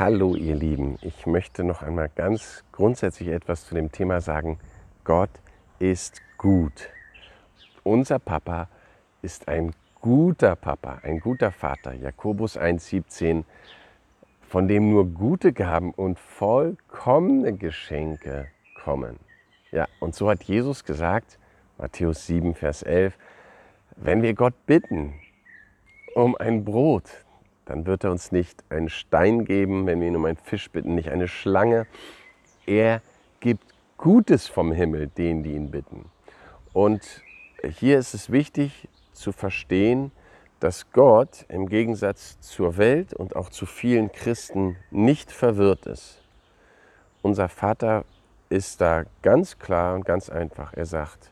Hallo ihr Lieben, ich möchte noch einmal ganz grundsätzlich etwas zu dem Thema sagen. Gott ist gut. Unser Papa ist ein guter Papa, ein guter Vater. Jakobus 1,17, von dem nur gute Gaben und vollkommene Geschenke kommen. Ja, und so hat Jesus gesagt, Matthäus 7, Vers 11, wenn wir Gott bitten um ein Brot, dann wird er uns nicht einen Stein geben, wenn wir ihn um einen Fisch bitten, nicht eine Schlange. Er gibt Gutes vom Himmel denen, die ihn bitten. Und hier ist es wichtig zu verstehen, dass Gott im Gegensatz zur Welt und auch zu vielen Christen nicht verwirrt ist. Unser Vater ist da ganz klar und ganz einfach. Er sagt,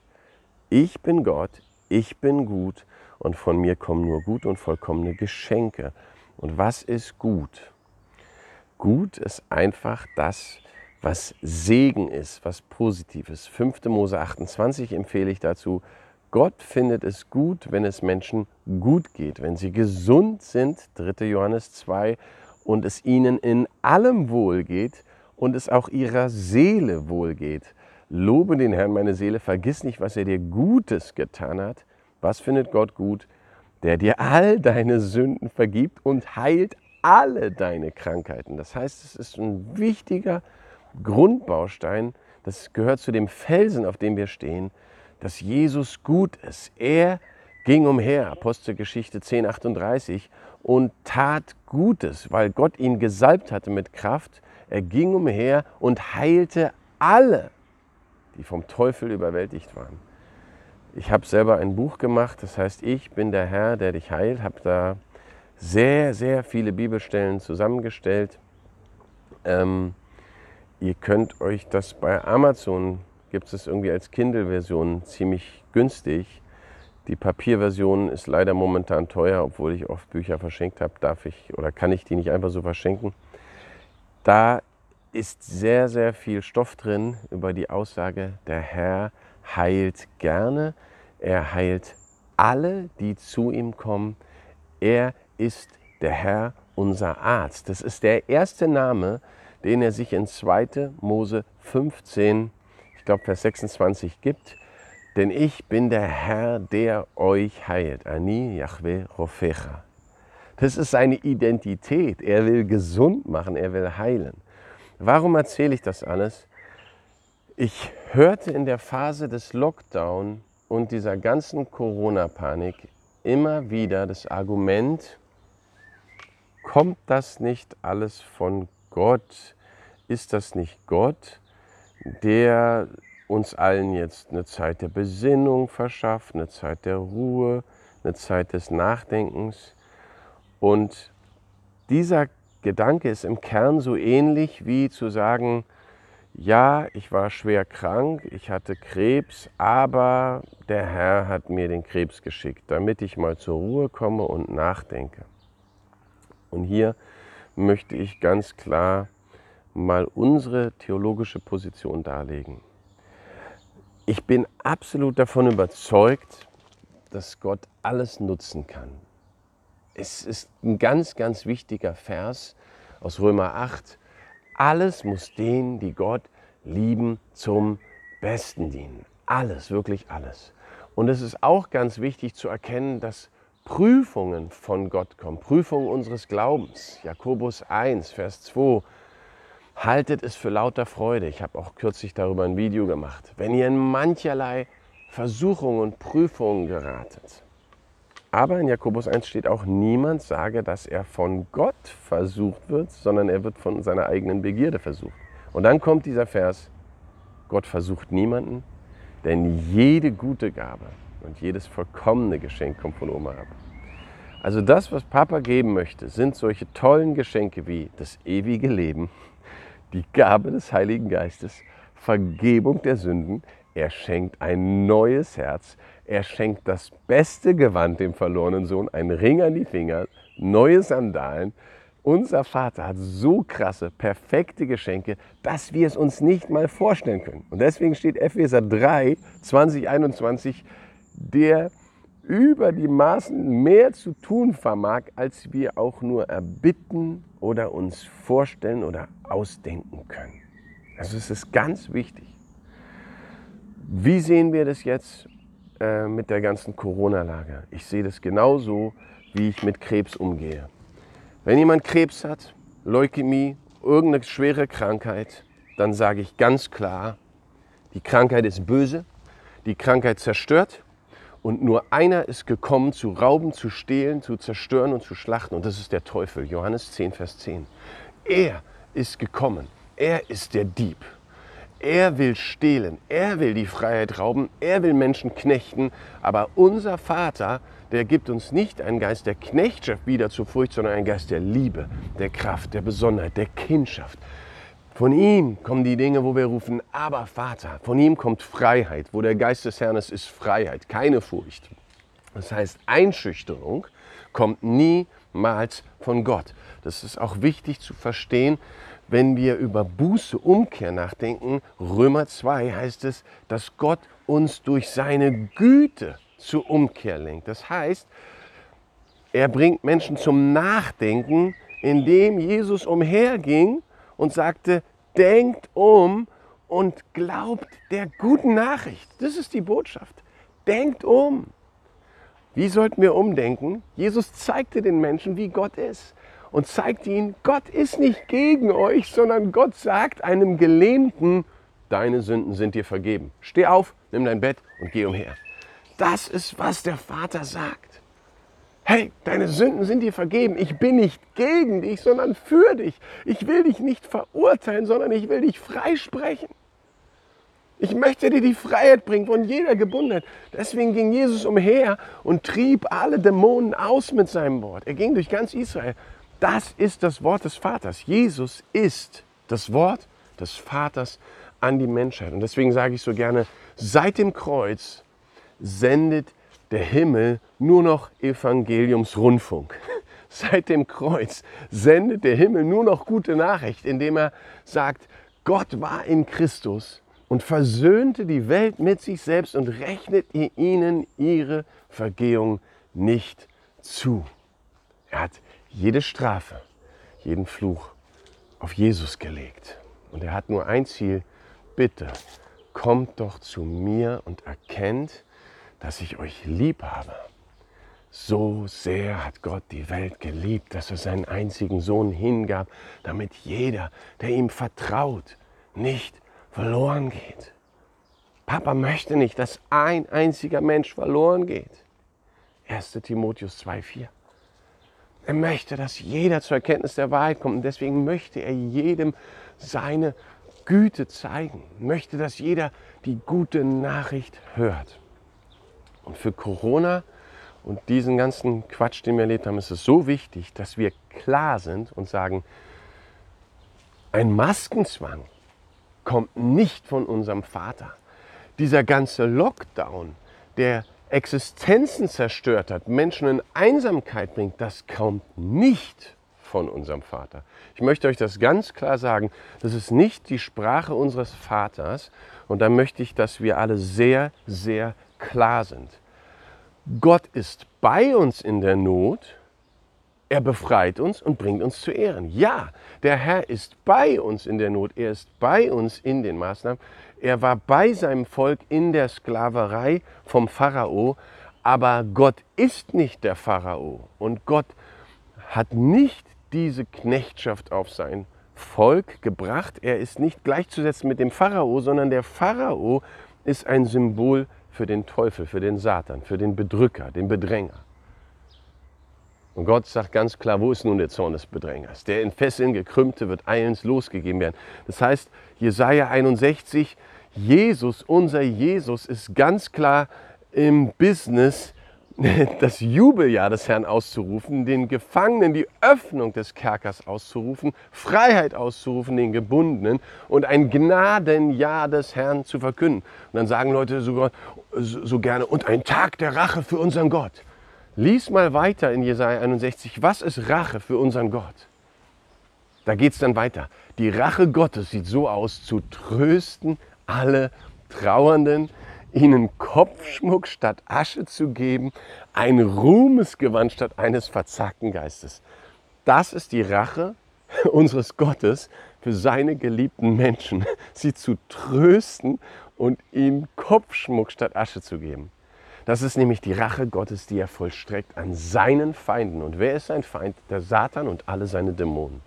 ich bin Gott, ich bin gut und von mir kommen nur gut und vollkommene Geschenke. Und was ist gut? Gut ist einfach das, was Segen ist, was Positives. 5. Mose 28 empfehle ich dazu. Gott findet es gut, wenn es Menschen gut geht, wenn sie gesund sind, 3. Johannes 2, und es ihnen in allem wohl geht und es auch ihrer Seele wohl geht. Lobe den Herrn, meine Seele, vergiss nicht, was er dir Gutes getan hat. Was findet Gott gut? Der dir all deine Sünden vergibt und heilt alle deine Krankheiten. Das heißt, es ist ein wichtiger Grundbaustein, das gehört zu dem Felsen, auf dem wir stehen, dass Jesus gut ist. Er ging umher, Apostelgeschichte 10,38, und tat Gutes, weil Gott ihn gesalbt hatte mit Kraft. Er ging umher und heilte alle, die vom Teufel überwältigt waren. Ich habe selber ein Buch gemacht, das heißt, ich bin der Herr, der dich heilt, habe da sehr, sehr viele Bibelstellen zusammengestellt. Ähm, ihr könnt euch das bei Amazon, gibt es irgendwie als Kindle-Version ziemlich günstig. Die Papierversion ist leider momentan teuer, obwohl ich oft Bücher verschenkt habe, darf ich oder kann ich die nicht einfach so verschenken. Da ist sehr, sehr viel Stoff drin über die Aussage, der Herr heilt gerne. Er heilt alle, die zu ihm kommen. Er ist der Herr, unser Arzt. Das ist der erste Name, den er sich in 2. Mose 15, ich glaube Vers 26 gibt. Denn ich bin der Herr, der euch heilt. Ani Yahweh Rofecha. Das ist seine Identität. Er will gesund machen, er will heilen. Warum erzähle ich das alles? Ich hörte in der Phase des Lockdown und dieser ganzen Corona-Panik immer wieder das Argument, kommt das nicht alles von Gott? Ist das nicht Gott, der uns allen jetzt eine Zeit der Besinnung verschafft, eine Zeit der Ruhe, eine Zeit des Nachdenkens? Und dieser Gedanke ist im Kern so ähnlich wie zu sagen, ja, ich war schwer krank, ich hatte Krebs, aber der Herr hat mir den Krebs geschickt, damit ich mal zur Ruhe komme und nachdenke. Und hier möchte ich ganz klar mal unsere theologische Position darlegen. Ich bin absolut davon überzeugt, dass Gott alles nutzen kann. Es ist ein ganz, ganz wichtiger Vers aus Römer 8, alles muss denen, die Gott lieben, zum Besten dienen. Alles, wirklich alles. Und es ist auch ganz wichtig zu erkennen, dass Prüfungen von Gott kommen, Prüfungen unseres Glaubens. Jakobus 1, Vers 2. Haltet es für lauter Freude. Ich habe auch kürzlich darüber ein Video gemacht. Wenn ihr in mancherlei Versuchungen und Prüfungen geratet. Aber in Jakobus 1 steht auch, niemand sage, dass er von Gott versucht wird, sondern er wird von seiner eigenen Begierde versucht. Und dann kommt dieser Vers, Gott versucht niemanden, denn jede gute Gabe und jedes vollkommene Geschenk kommt von oben ab. Also das, was Papa geben möchte, sind solche tollen Geschenke wie das ewige Leben, die Gabe des Heiligen Geistes, Vergebung der Sünden, er schenkt ein neues Herz. Er schenkt das beste Gewand dem verlorenen Sohn, einen Ring an die Finger, neue Sandalen. Unser Vater hat so krasse, perfekte Geschenke, dass wir es uns nicht mal vorstellen können. Und deswegen steht Epheser 3, 20, 21, der über die Maßen mehr zu tun vermag, als wir auch nur erbitten oder uns vorstellen oder ausdenken können. Also es ist ganz wichtig. Wie sehen wir das jetzt äh, mit der ganzen Corona-Lage? Ich sehe das genauso, wie ich mit Krebs umgehe. Wenn jemand Krebs hat, Leukämie, irgendeine schwere Krankheit, dann sage ich ganz klar, die Krankheit ist böse, die Krankheit zerstört und nur einer ist gekommen, zu rauben, zu stehlen, zu zerstören und zu schlachten. Und das ist der Teufel. Johannes 10, Vers 10. Er ist gekommen. Er ist der Dieb. Er will stehlen. Er will die Freiheit rauben. Er will Menschen knechten. Aber unser Vater, der gibt uns nicht einen Geist der Knechtschaft wieder zur Furcht, sondern einen Geist der Liebe, der Kraft, der Besonnenheit, der Kindschaft. Von ihm kommen die Dinge, wo wir rufen, aber Vater. Von ihm kommt Freiheit. Wo der Geist des Herrn ist, ist Freiheit, keine Furcht. Das heißt, Einschüchterung kommt niemals von Gott. Das ist auch wichtig zu verstehen, wenn wir über Buße, Umkehr nachdenken. Römer 2 heißt es, dass Gott uns durch seine Güte zur Umkehr lenkt. Das heißt, er bringt Menschen zum Nachdenken, indem Jesus umherging und sagte, denkt um und glaubt der guten Nachricht. Das ist die Botschaft. Denkt um. Wie sollten wir umdenken? Jesus zeigte den Menschen, wie Gott ist und zeigte ihnen, Gott ist nicht gegen euch, sondern Gott sagt einem Gelähmten, deine Sünden sind dir vergeben. Steh auf, nimm dein Bett und geh umher. Das ist, was der Vater sagt hey, deine Sünden sind dir vergeben. Ich bin nicht gegen dich, sondern für dich. Ich will dich nicht verurteilen, sondern ich will dich freisprechen. Ich möchte dir die Freiheit bringen von jeder Gebundenheit. Deswegen ging Jesus umher und trieb alle Dämonen aus mit seinem Wort. Er ging durch ganz Israel. Das ist das Wort des Vaters. Jesus ist das Wort des Vaters an die Menschheit. Und deswegen sage ich so gerne, seit dem Kreuz sendet der Himmel nur noch Evangeliumsrundfunk. Seit dem Kreuz sendet der Himmel nur noch gute Nachricht, indem er sagt, Gott war in Christus und versöhnte die Welt mit sich selbst und rechnet ihnen ihre Vergehung nicht zu. Er hat jede Strafe, jeden Fluch auf Jesus gelegt. Und er hat nur ein Ziel, bitte kommt doch zu mir und erkennt, dass ich euch lieb habe. So sehr hat Gott die Welt geliebt, dass er seinen einzigen Sohn hingab, damit jeder, der ihm vertraut, nicht verloren geht. Papa möchte nicht, dass ein einziger Mensch verloren geht. 1 Timotheus 2,4. Er möchte, dass jeder zur Erkenntnis der Wahrheit kommt und deswegen möchte er jedem seine Güte zeigen, möchte, dass jeder die gute Nachricht hört. Und für Corona und diesen ganzen Quatsch, den wir erlebt haben, ist es so wichtig, dass wir klar sind und sagen, ein Maskenzwang kommt nicht von unserem Vater. Dieser ganze Lockdown, der Existenzen zerstört hat, Menschen in Einsamkeit bringt, das kommt nicht von unserem Vater. Ich möchte euch das ganz klar sagen, das ist nicht die Sprache unseres Vaters und da möchte ich, dass wir alle sehr, sehr klar sind. Gott ist bei uns in der Not, er befreit uns und bringt uns zu Ehren. Ja, der Herr ist bei uns in der Not, er ist bei uns in den Maßnahmen, er war bei seinem Volk in der Sklaverei vom Pharao, aber Gott ist nicht der Pharao und Gott hat nicht diese Knechtschaft auf sein Volk gebracht. Er ist nicht gleichzusetzen mit dem Pharao, sondern der Pharao ist ein Symbol für den Teufel, für den Satan, für den Bedrücker, den Bedränger. Und Gott sagt ganz klar, wo ist nun der Zorn des Bedrängers? Der in Fesseln gekrümmte wird eilends losgegeben werden. Das heißt, Jesaja 61, Jesus, unser Jesus, ist ganz klar im Business, das Jubeljahr des Herrn auszurufen, den Gefangenen die Öffnung des Kerkers auszurufen, Freiheit auszurufen, den Gebundenen und ein Gnadenjahr des Herrn zu verkünden. Und dann sagen Leute sogar so gerne, und ein Tag der Rache für unseren Gott. Lies mal weiter in Jesaja 61, was ist Rache für unseren Gott? Da geht es dann weiter. Die Rache Gottes sieht so aus, zu trösten alle Trauernden, ihnen Kopfschmuck statt Asche zu geben, ein Ruhmesgewand statt eines verzagten Geistes. Das ist die Rache unseres Gottes für seine geliebten Menschen, sie zu trösten und ihnen Kopfschmuck statt Asche zu geben. Das ist nämlich die Rache Gottes, die er vollstreckt an seinen Feinden. Und wer ist sein Feind? Der Satan und alle seine Dämonen.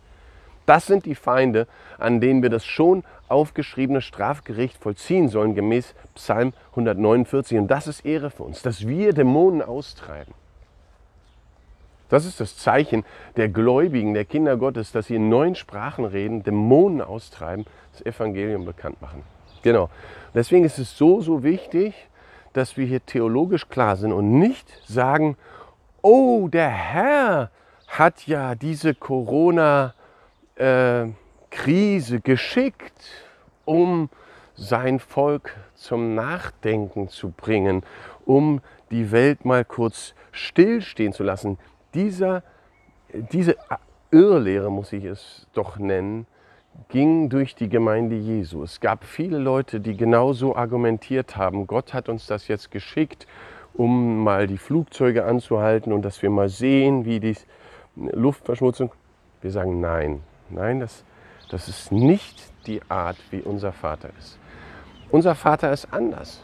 Das sind die Feinde, an denen wir das schon aufgeschriebene Strafgericht vollziehen sollen, gemäß Psalm 149. Und das ist Ehre für uns, dass wir Dämonen austreiben. Das ist das Zeichen der Gläubigen, der Kinder Gottes, dass sie in neuen Sprachen reden, Dämonen austreiben, das Evangelium bekannt machen. Genau. Deswegen ist es so, so wichtig, dass wir hier theologisch klar sind und nicht sagen, oh, der Herr hat ja diese Corona äh, geschickt, um sein Volk zum Nachdenken zu bringen, um die Welt mal kurz stillstehen zu lassen. Dieser, diese Irrlehre, muss ich es doch nennen, ging durch die Gemeinde Jesu. Es gab viele Leute, die genauso argumentiert haben, Gott hat uns das jetzt geschickt, um mal die Flugzeuge anzuhalten und dass wir mal sehen, wie die Luftverschmutzung. Wir sagen nein, nein, das, das ist nicht die Art, wie unser Vater ist. Unser Vater ist anders.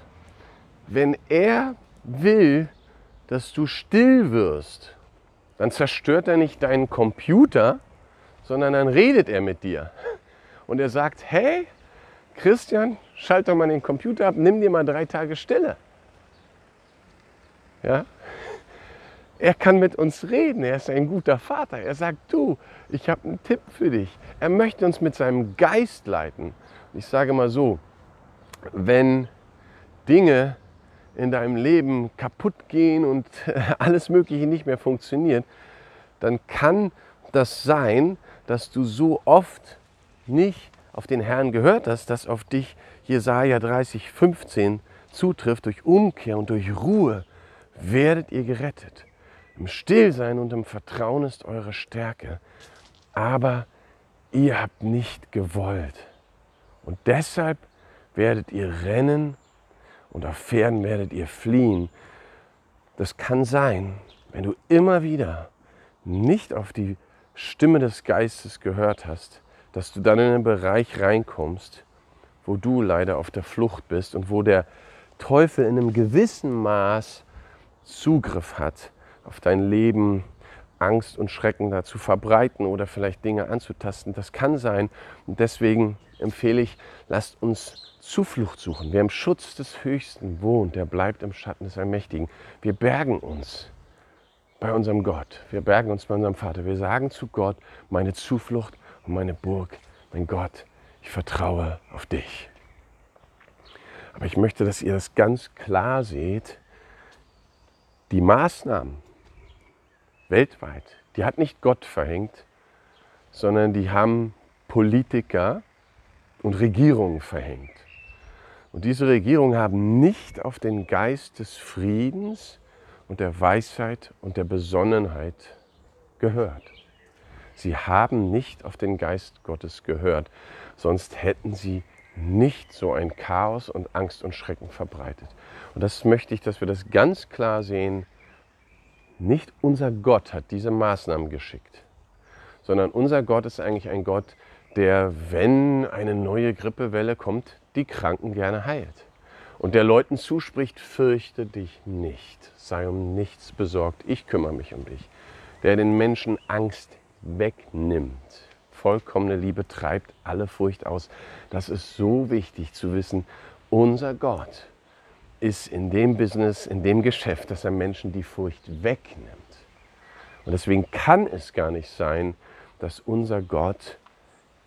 Wenn er will, dass du still wirst, dann zerstört er nicht deinen Computer, sondern dann redet er mit dir. Und er sagt, hey, Christian, schalt doch mal den Computer ab, nimm dir mal drei Tage Stille. Ja? Er kann mit uns reden, er ist ein guter Vater. Er sagt, du, ich habe einen Tipp für dich. Er möchte uns mit seinem Geist leiten. Ich sage mal so, wenn Dinge in deinem Leben kaputt gehen und alles Mögliche nicht mehr funktioniert, dann kann das sein, dass du so oft nicht auf den Herrn gehört hast, dass auf dich Jesaja 30, 15 zutrifft, durch Umkehr und durch Ruhe werdet ihr gerettet. Im Stillsein und im Vertrauen ist eure Stärke. Aber ihr habt nicht gewollt. Und deshalb werdet ihr rennen und auf Pferden werdet ihr fliehen. Das kann sein, wenn du immer wieder nicht auf die Stimme des Geistes gehört hast, dass du dann in einen Bereich reinkommst, wo du leider auf der Flucht bist und wo der Teufel in einem gewissen Maß Zugriff hat auf dein Leben, Angst und Schrecken da zu verbreiten oder vielleicht Dinge anzutasten. Das kann sein. Und deswegen empfehle ich, lasst uns Zuflucht suchen. Wer im Schutz des Höchsten wohnt, der bleibt im Schatten des Allmächtigen. Wir bergen uns bei unserem Gott. Wir bergen uns bei unserem Vater. Wir sagen zu Gott, meine Zuflucht und meine Burg, mein Gott, ich vertraue auf dich. Aber ich möchte, dass ihr das ganz klar seht. Die Maßnahmen, weltweit, die hat nicht Gott verhängt, sondern die haben Politiker und Regierungen verhängt. Und diese Regierungen haben nicht auf den Geist des Friedens und der Weisheit und der Besonnenheit gehört. Sie haben nicht auf den Geist Gottes gehört, sonst hätten sie nicht so ein Chaos und Angst und Schrecken verbreitet. Und das möchte ich, dass wir das ganz klar sehen, nicht unser Gott hat diese Maßnahmen geschickt, sondern unser Gott ist eigentlich ein Gott, der, wenn eine neue Grippewelle kommt, die Kranken gerne heilt. Und der Leuten zuspricht, fürchte dich nicht, sei um nichts besorgt, ich kümmere mich um dich. Der den Menschen Angst wegnimmt. Vollkommene Liebe treibt alle Furcht aus. Das ist so wichtig zu wissen. Unser Gott ist in dem Business, in dem Geschäft, dass er Menschen die Furcht wegnimmt. Und deswegen kann es gar nicht sein, dass unser Gott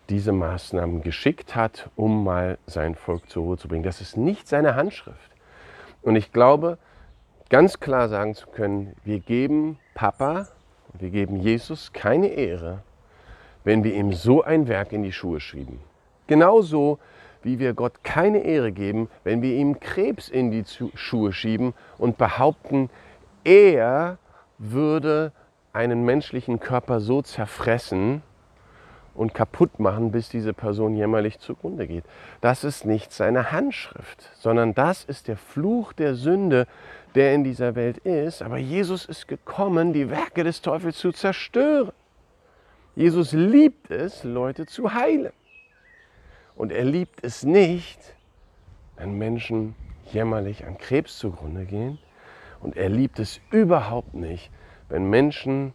diese Maßnahmen geschickt hat, um mal sein Volk zur Ruhe zu bringen. Das ist nicht seine Handschrift. Und ich glaube, ganz klar sagen zu können, wir geben Papa, wir geben Jesus keine Ehre, wenn wir ihm so ein Werk in die Schuhe schieben. Genauso wie wir Gott keine Ehre geben, wenn wir ihm Krebs in die Schuhe schieben und behaupten, er würde einen menschlichen Körper so zerfressen und kaputt machen, bis diese Person jämmerlich zugrunde geht. Das ist nicht seine Handschrift, sondern das ist der Fluch der Sünde, der in dieser Welt ist. Aber Jesus ist gekommen, die Werke des Teufels zu zerstören. Jesus liebt es, Leute zu heilen. Und er liebt es nicht, wenn Menschen jämmerlich an Krebs zugrunde gehen. Und er liebt es überhaupt nicht, wenn Menschen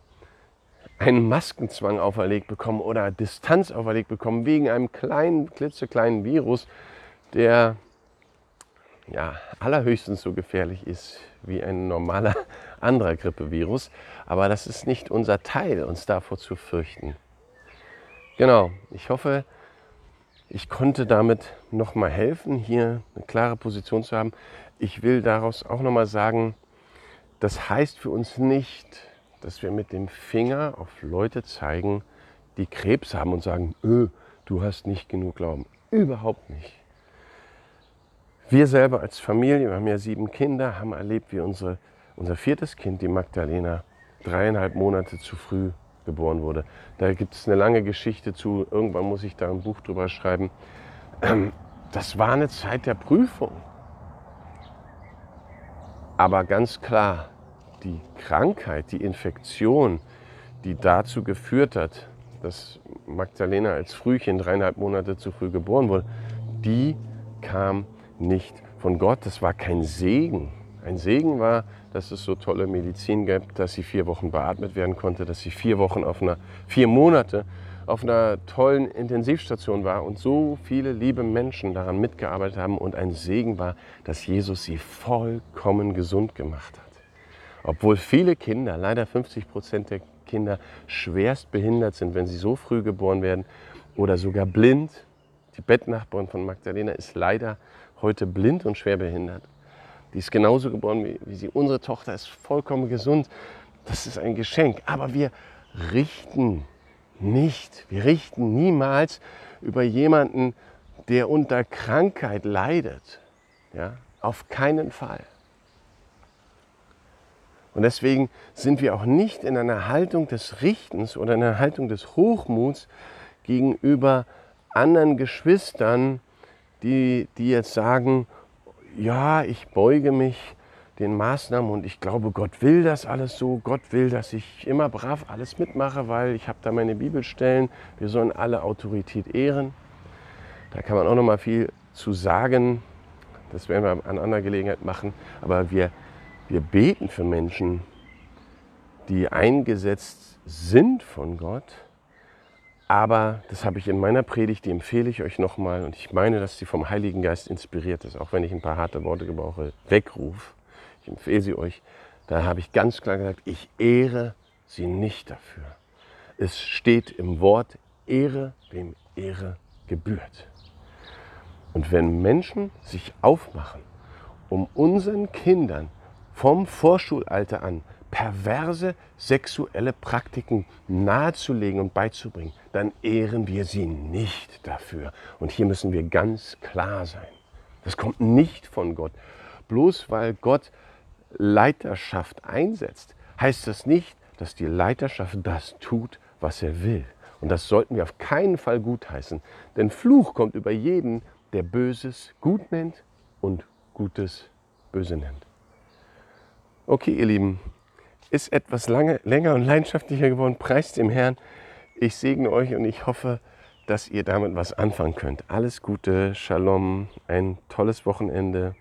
einen Maskenzwang auferlegt bekommen oder Distanz auferlegt bekommen wegen einem kleinen, klitzekleinen Virus, der ja, allerhöchstens so gefährlich ist wie ein normaler anderer Grippevirus. Aber das ist nicht unser Teil, uns davor zu fürchten. Genau, ich hoffe, ich konnte damit nochmal helfen, hier eine klare Position zu haben. Ich will daraus auch nochmal sagen, das heißt für uns nicht, dass wir mit dem Finger auf Leute zeigen, die Krebs haben und sagen, öh, du hast nicht genug Glauben. Überhaupt nicht. Wir selber als Familie, wir haben ja sieben Kinder, haben erlebt, wie unsere, unser viertes Kind, die Magdalena, dreieinhalb Monate zu früh geboren wurde. Da gibt es eine lange Geschichte zu, irgendwann muss ich da ein Buch drüber schreiben. Das war eine Zeit der Prüfung. Aber ganz klar, die Krankheit, die Infektion, die dazu geführt hat, dass Magdalena als Frühchen dreieinhalb Monate zu früh geboren wurde, die kam nicht von Gott. Das war kein Segen. Ein Segen war, dass es so tolle Medizin gab, dass sie vier Wochen beatmet werden konnte, dass sie vier Wochen auf einer, vier Monate auf einer tollen Intensivstation war und so viele liebe Menschen daran mitgearbeitet haben und ein Segen war, dass Jesus sie vollkommen gesund gemacht hat. Obwohl viele Kinder, leider 50 Prozent der Kinder, schwerst behindert sind, wenn sie so früh geboren werden oder sogar blind. Die Bettnachbarin von Magdalena ist leider heute blind und schwer behindert. Die ist genauso geboren wie, wie sie. Unsere Tochter ist vollkommen gesund. Das ist ein Geschenk. Aber wir richten nicht, wir richten niemals über jemanden, der unter Krankheit leidet. Ja? Auf keinen Fall. Und deswegen sind wir auch nicht in einer Haltung des Richtens oder in einer Haltung des Hochmuts gegenüber anderen Geschwistern, die, die jetzt sagen, ja, ich beuge mich den Maßnahmen und ich glaube, Gott will das alles so. Gott will, dass ich immer brav alles mitmache, weil ich habe da meine Bibelstellen. Wir sollen alle Autorität ehren. Da kann man auch noch mal viel zu sagen. Das werden wir an anderer Gelegenheit machen. Aber wir wir beten für Menschen, die eingesetzt sind von Gott. Aber das habe ich in meiner Predigt, die empfehle ich euch nochmal. Und ich meine, dass sie vom Heiligen Geist inspiriert ist, auch wenn ich ein paar harte Worte gebrauche, Weckruf. Ich empfehle sie euch. Da habe ich ganz klar gesagt, ich ehre sie nicht dafür. Es steht im Wort, Ehre, wem Ehre gebührt. Und wenn Menschen sich aufmachen, um unseren Kindern vom Vorschulalter an perverse sexuelle Praktiken nahezulegen und beizubringen, dann ehren wir sie nicht dafür. Und hier müssen wir ganz klar sein. Das kommt nicht von Gott. Bloß weil Gott Leiterschaft einsetzt, heißt das nicht, dass die Leiterschaft das tut, was er will. Und das sollten wir auf keinen Fall gutheißen. Denn Fluch kommt über jeden, der Böses gut nennt und Gutes böse nennt. Okay, ihr Lieben, ist etwas lange, länger und leidenschaftlicher geworden. Preist dem Herrn. Ich segne euch und ich hoffe, dass ihr damit was anfangen könnt. Alles Gute, Shalom, ein tolles Wochenende.